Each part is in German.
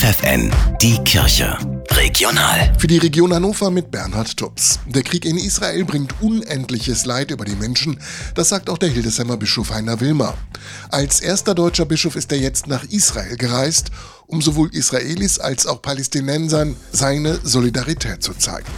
FFN, die Kirche. Regional. Für die Region Hannover mit Bernhard Tubbs. Der Krieg in Israel bringt unendliches Leid über die Menschen, das sagt auch der Hildesheimer Bischof Heiner Wilmer. Als erster deutscher Bischof ist er jetzt nach Israel gereist, um sowohl Israelis als auch Palästinensern seine Solidarität zu zeigen.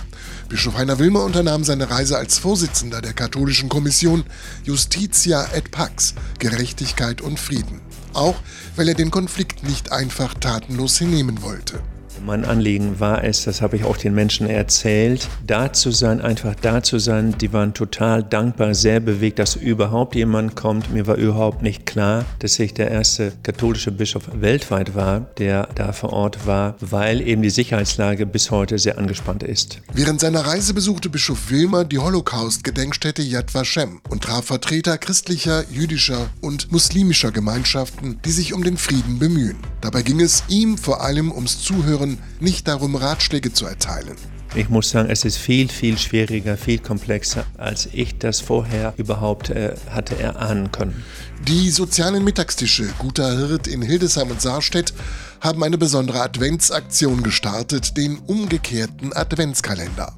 Bischof Heiner Wilmer unternahm seine Reise als Vorsitzender der katholischen Kommission Justitia et Pax, Gerechtigkeit und Frieden auch weil er den Konflikt nicht einfach tatenlos hinnehmen wollte. Mein Anliegen war es, das habe ich auch den Menschen erzählt, da zu sein, einfach da zu sein. Die waren total dankbar, sehr bewegt, dass überhaupt jemand kommt. Mir war überhaupt nicht klar, dass ich der erste katholische Bischof weltweit war, der da vor Ort war, weil eben die Sicherheitslage bis heute sehr angespannt ist. Während seiner Reise besuchte Bischof Wilmer die Holocaust-Gedenkstätte Yad Vashem und traf Vertreter christlicher, jüdischer und muslimischer Gemeinschaften, die sich um den Frieden bemühen. Dabei ging es ihm vor allem ums Zuhören nicht darum, Ratschläge zu erteilen. Ich muss sagen, es ist viel, viel schwieriger, viel komplexer, als ich das vorher überhaupt äh, hatte erahnen können. Die sozialen Mittagstische Guter Hirt in Hildesheim und Saarstedt haben eine besondere Adventsaktion gestartet, den umgekehrten Adventskalender.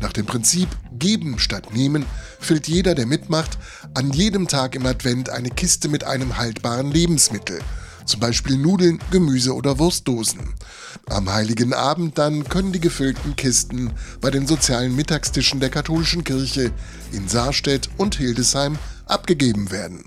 Nach dem Prinzip Geben statt Nehmen füllt jeder, der mitmacht, an jedem Tag im Advent eine Kiste mit einem haltbaren Lebensmittel zum Beispiel Nudeln, Gemüse oder Wurstdosen. Am heiligen Abend dann können die gefüllten Kisten bei den sozialen Mittagstischen der katholischen Kirche in Saarstedt und Hildesheim abgegeben werden.